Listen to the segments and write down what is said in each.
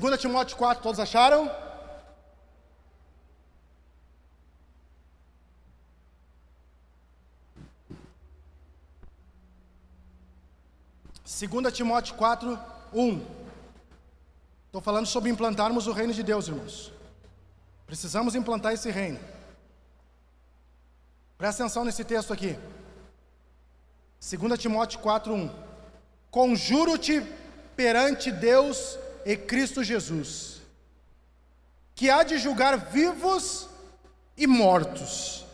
2 Timóteo 4, todos acharam? Segunda Timóteo 4, 1. Estou falando sobre implantarmos o reino de Deus, irmãos. Precisamos implantar esse reino. Presta atenção nesse texto aqui. 2 Timóteo 4:1. Conjuro-te perante Deus e Cristo Jesus, que há de julgar vivos e mortos,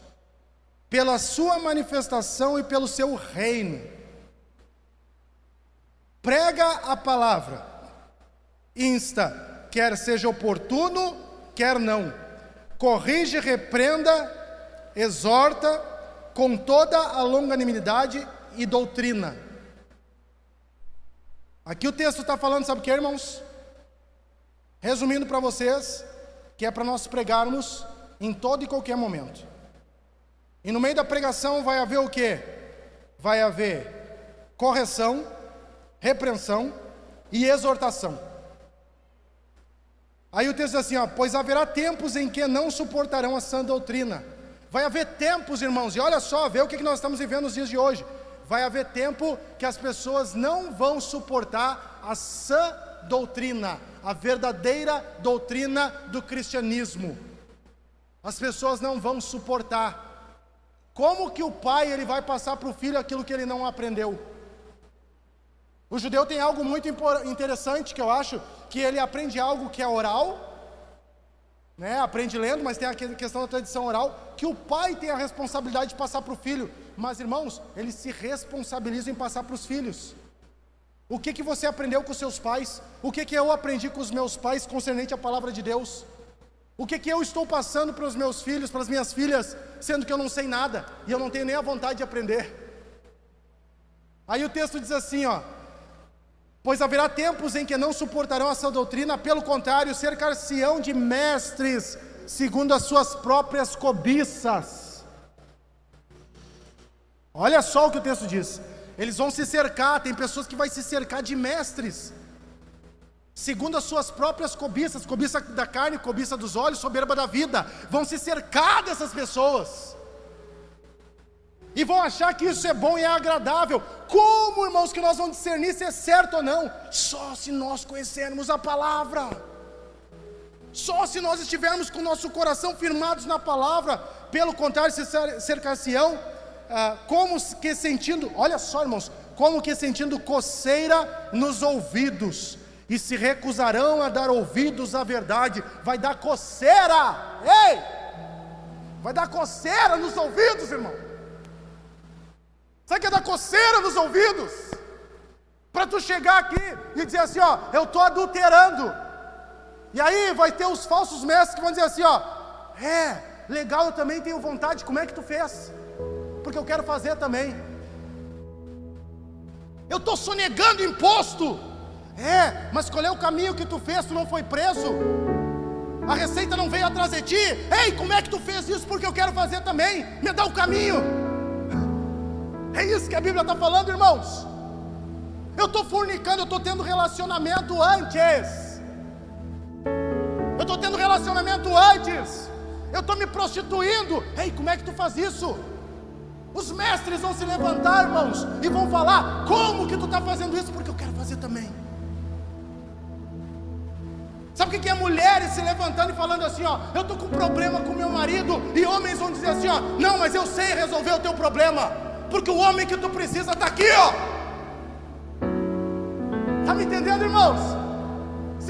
pela sua manifestação e pelo seu reino. Prega a palavra, insta, quer seja oportuno, quer não. Corrige, repreenda, exorta com toda a longanimidade e doutrina. Aqui o texto está falando, sabe o que, irmãos? Resumindo para vocês, que é para nós pregarmos em todo e qualquer momento. E no meio da pregação vai haver o que? Vai haver correção, repreensão e exortação. Aí o texto diz assim: ó, pois haverá tempos em que não suportarão a sã doutrina. Vai haver tempos, irmãos, e olha só, vê o que nós estamos vivendo nos dias de hoje. Vai haver tempo que as pessoas não vão suportar a sã doutrina, a verdadeira doutrina do cristianismo. As pessoas não vão suportar. Como que o pai ele vai passar para o filho aquilo que ele não aprendeu? O judeu tem algo muito interessante que eu acho, que ele aprende algo que é oral, né? aprende lendo, mas tem a questão da tradição oral, que o pai tem a responsabilidade de passar para o filho. Mas irmãos, eles se responsabilizam em passar para os filhos. O que, que você aprendeu com seus pais? O que, que eu aprendi com os meus pais concernente à palavra de Deus? O que, que eu estou passando para os meus filhos, para as minhas filhas, sendo que eu não sei nada e eu não tenho nem a vontade de aprender? Aí o texto diz assim, ó: Pois haverá tempos em que não suportarão essa doutrina, pelo contrário, cercar-se-ão de mestres, segundo as suas próprias cobiças. Olha só o que o texto diz. Eles vão se cercar, tem pessoas que vão se cercar de mestres, segundo as suas próprias cobiças, cobiça da carne, cobiça dos olhos, soberba da vida, vão se cercar dessas pessoas e vão achar que isso é bom e é agradável. Como, irmãos, que nós vamos discernir se é certo ou não? Só se nós conhecermos a palavra. Só se nós estivermos com o nosso coração firmados na palavra, pelo contrário, se cercar-se-ão, ah, como que sentindo, olha só, irmãos, como que sentindo coceira nos ouvidos, e se recusarão a dar ouvidos à verdade, vai dar coceira, ei, vai dar coceira nos ouvidos, irmão. Sabe que é da coceira nos ouvidos? Para tu chegar aqui e dizer assim, ó, eu estou adulterando. E aí vai ter os falsos mestres que vão dizer assim, ó, é, legal, eu também tenho vontade, como é que tu fez? Porque eu quero fazer também. Eu estou sonegando imposto. É, mas qual é o caminho que tu fez? Tu não foi preso? A receita não veio atrás de ti? Ei, como é que tu fez isso? Porque eu quero fazer também. Me dá o caminho. É isso que a Bíblia está falando, irmãos. Eu estou fornicando, eu estou tendo relacionamento antes. Eu estou tendo relacionamento antes. Eu estou me prostituindo. Ei, como é que tu faz isso? Os mestres vão se levantar, irmãos, e vão falar: como que tu está fazendo isso? Porque eu quero fazer também. Sabe o que é mulheres se levantando e falando assim, ó, eu estou com problema com meu marido, e homens vão dizer assim, ó, não, mas eu sei resolver o teu problema porque o homem que tu precisa está aqui, ó. Está me entendendo, irmãos?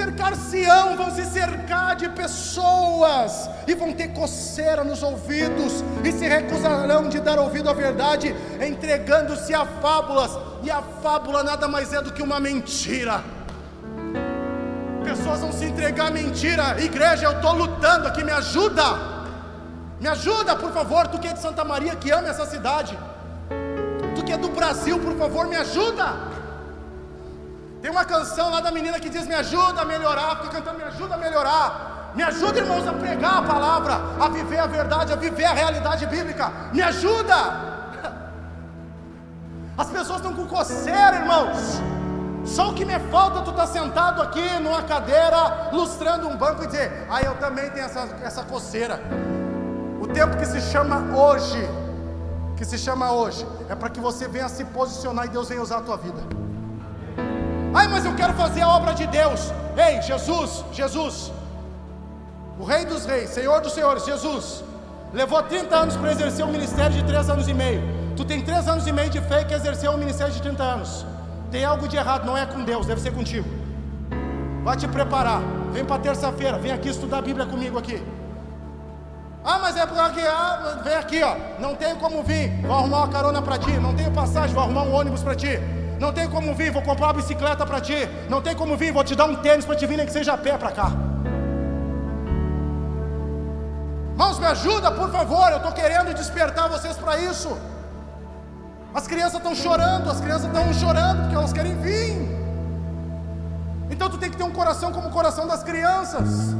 Cercar-se-ão, vão se cercar de pessoas, e vão ter coceira nos ouvidos, e se recusarão de dar ouvido à verdade, entregando-se a fábulas, e a fábula nada mais é do que uma mentira. Pessoas vão se entregar à mentira, igreja, eu estou lutando aqui, me ajuda, me ajuda, por favor, tu que é de Santa Maria, que ama essa cidade que é do Brasil, por favor, me ajuda. Tem uma canção lá da menina que diz: Me ajuda a melhorar. Fica cantando: Me ajuda a melhorar. Me ajuda, irmãos, a pregar a palavra, a viver a verdade, a viver a realidade bíblica. Me ajuda. As pessoas estão com coceira, irmãos. Só o que me falta tu tá sentado aqui numa cadeira, lustrando um banco e dizer: "Ah, eu também tenho essa essa coceira". O tempo que se chama hoje, que se chama hoje, é para que você venha se posicionar e Deus venha usar a tua vida. Ai, mas eu quero fazer a obra de Deus. Ei, Jesus, Jesus, o Rei dos Reis, Senhor dos Senhores, Jesus, levou 30 anos para exercer um ministério de 3 anos e meio. Tu tem 3 anos e meio de fé que exerceu um ministério de 30 anos. Tem algo de errado, não é com Deus, deve ser contigo. Vai te preparar. Vem para terça-feira, vem aqui estudar a Bíblia comigo aqui. Ah, mas é porque ah, vem aqui, ó. Não tenho como vir, vou arrumar uma carona para ti. Não tenho passagem, vou arrumar um ônibus para ti. Não tem como vir, vou comprar uma bicicleta para ti. Não tem como vir, vou te dar um tênis para te vir, nem que seja a pé para cá. Irmãos, me ajuda, por favor. Eu estou querendo despertar vocês para isso. As crianças estão chorando, as crianças estão chorando porque elas querem vir. Então tu tem que ter um coração como o coração das crianças.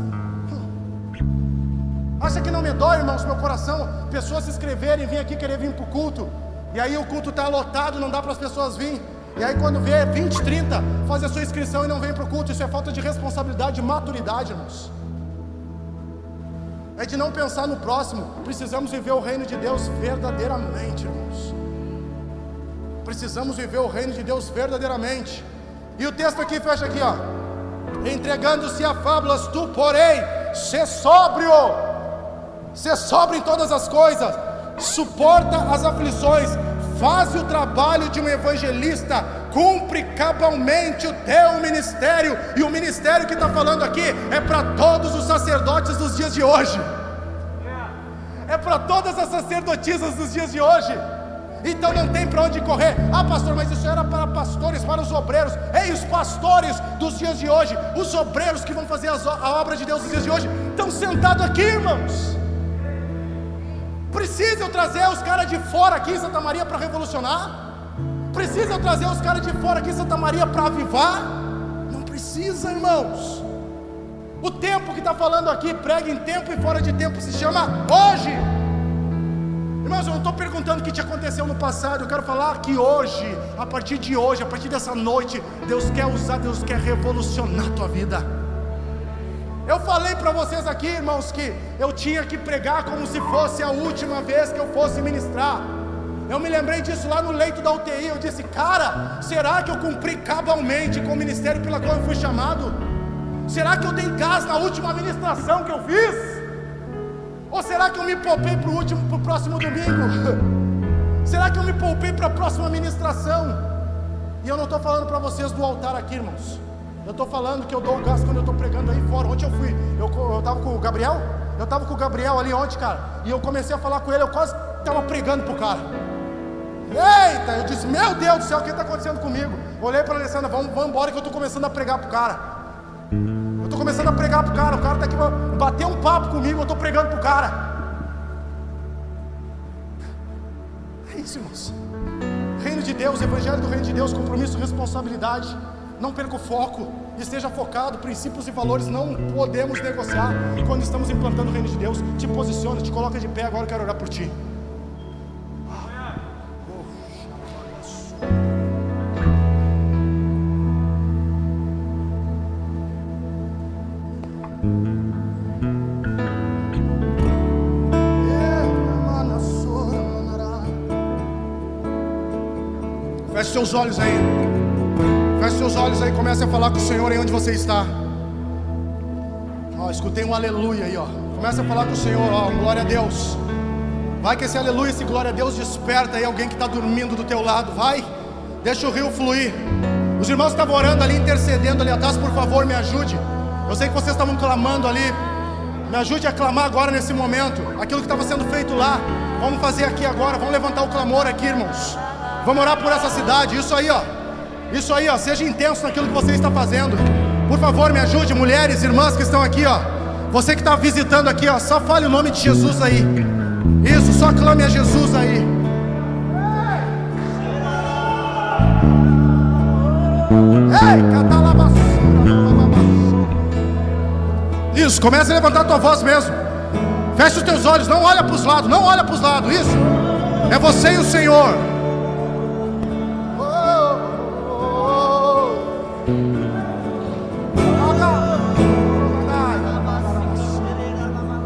Acha que não me dói, irmãos, meu coração? Pessoas se inscreverem, vir aqui querer vir para o culto. E aí o culto está lotado, não dá para as pessoas virem. E aí quando vê 20, 30, faz a sua inscrição e não vem para o culto. Isso é falta de responsabilidade, de maturidade, irmãos é de não pensar no próximo. Precisamos viver o reino de Deus verdadeiramente, irmãos. Precisamos viver o reino de Deus verdadeiramente. E o texto aqui fecha aqui, ó. Entregando-se a fábulas, tu, porém, ser sóbrio, ser sóbrio em todas as coisas, suporta as aflições, faz o trabalho de um evangelista, cumpre cabalmente o teu ministério, e o ministério que está falando aqui é para todos os sacerdotes dos dias de hoje, é para todas as sacerdotisas dos dias de hoje. Então não tem para onde correr. Ah, pastor, mas isso era para pastores, para os obreiros. Ei, os pastores dos dias de hoje, os obreiros que vão fazer a obra de Deus nos dias de hoje, estão sentados aqui, irmãos. Precisa eu trazer os caras de fora aqui em Santa Maria para revolucionar? Precisa eu trazer os caras de fora aqui em Santa Maria para avivar? Não precisa, irmãos. O tempo que está falando aqui, prega em tempo e fora de tempo, se chama hoje. Irmãos, eu não estou perguntando o que te aconteceu no passado, eu quero falar que hoje, a partir de hoje, a partir dessa noite, Deus quer usar, Deus quer revolucionar a tua vida. Eu falei para vocês aqui, irmãos, que eu tinha que pregar como se fosse a última vez que eu fosse ministrar. Eu me lembrei disso lá no leito da UTI. Eu disse, cara, será que eu cumpri cabalmente com o ministério pela qual eu fui chamado? Será que eu dei gás na última ministração que eu fiz? Ou será que eu me poupei para o último, para o próximo domingo? será que eu me poupei para a próxima ministração? E eu não estou falando para vocês do altar aqui, irmãos. Eu estou falando que eu dou o gás quando eu estou pregando aí fora. Ontem eu fui, eu estava com o Gabriel, eu estava com o Gabriel ali ontem, cara, e eu comecei a falar com ele, eu quase estava pregando para o cara. Eita, eu disse, meu Deus do céu, o que está acontecendo comigo? Olhei para a Alessandra, vamos, vamos embora que eu estou começando a pregar para o cara. Eu estou começando a pregar para o cara, o cara está aqui bater um papo comigo, eu estou pregando para o cara. É isso, irmãos. Reino de Deus, Evangelho do Reino de Deus, compromisso, responsabilidade não perca o foco, esteja focado, princípios e valores não podemos negociar quando estamos implantando o reino de Deus. Te posiciona, te coloca de pé, agora eu quero orar por ti. Feche seus olhos aí. Feche seus olhos aí, comece a falar com o Senhor aí onde você está. Ó, escutei um aleluia aí, ó. Comece a falar com o Senhor, ó, glória a Deus. Vai que esse aleluia, esse glória a Deus desperta aí alguém que está dormindo do teu lado. Vai, deixa o rio fluir. Os irmãos estavam orando ali, intercedendo ali atrás, por favor, me ajude. Eu sei que vocês estavam clamando ali. Me ajude a clamar agora nesse momento. Aquilo que estava sendo feito lá. Vamos fazer aqui agora. Vamos levantar o clamor aqui, irmãos. Vamos orar por essa cidade. Isso aí, ó. Isso aí, ó, seja intenso naquilo que você está fazendo. Por favor, me ajude, mulheres, irmãs que estão aqui, ó. Você que está visitando aqui, ó, só fale o nome de Jesus aí. Isso, só clame a Jesus aí. Ei, Isso, comece a levantar a tua voz mesmo. Feche os teus olhos, não olha para os lados, não olha para os lados. Isso. É você e o Senhor.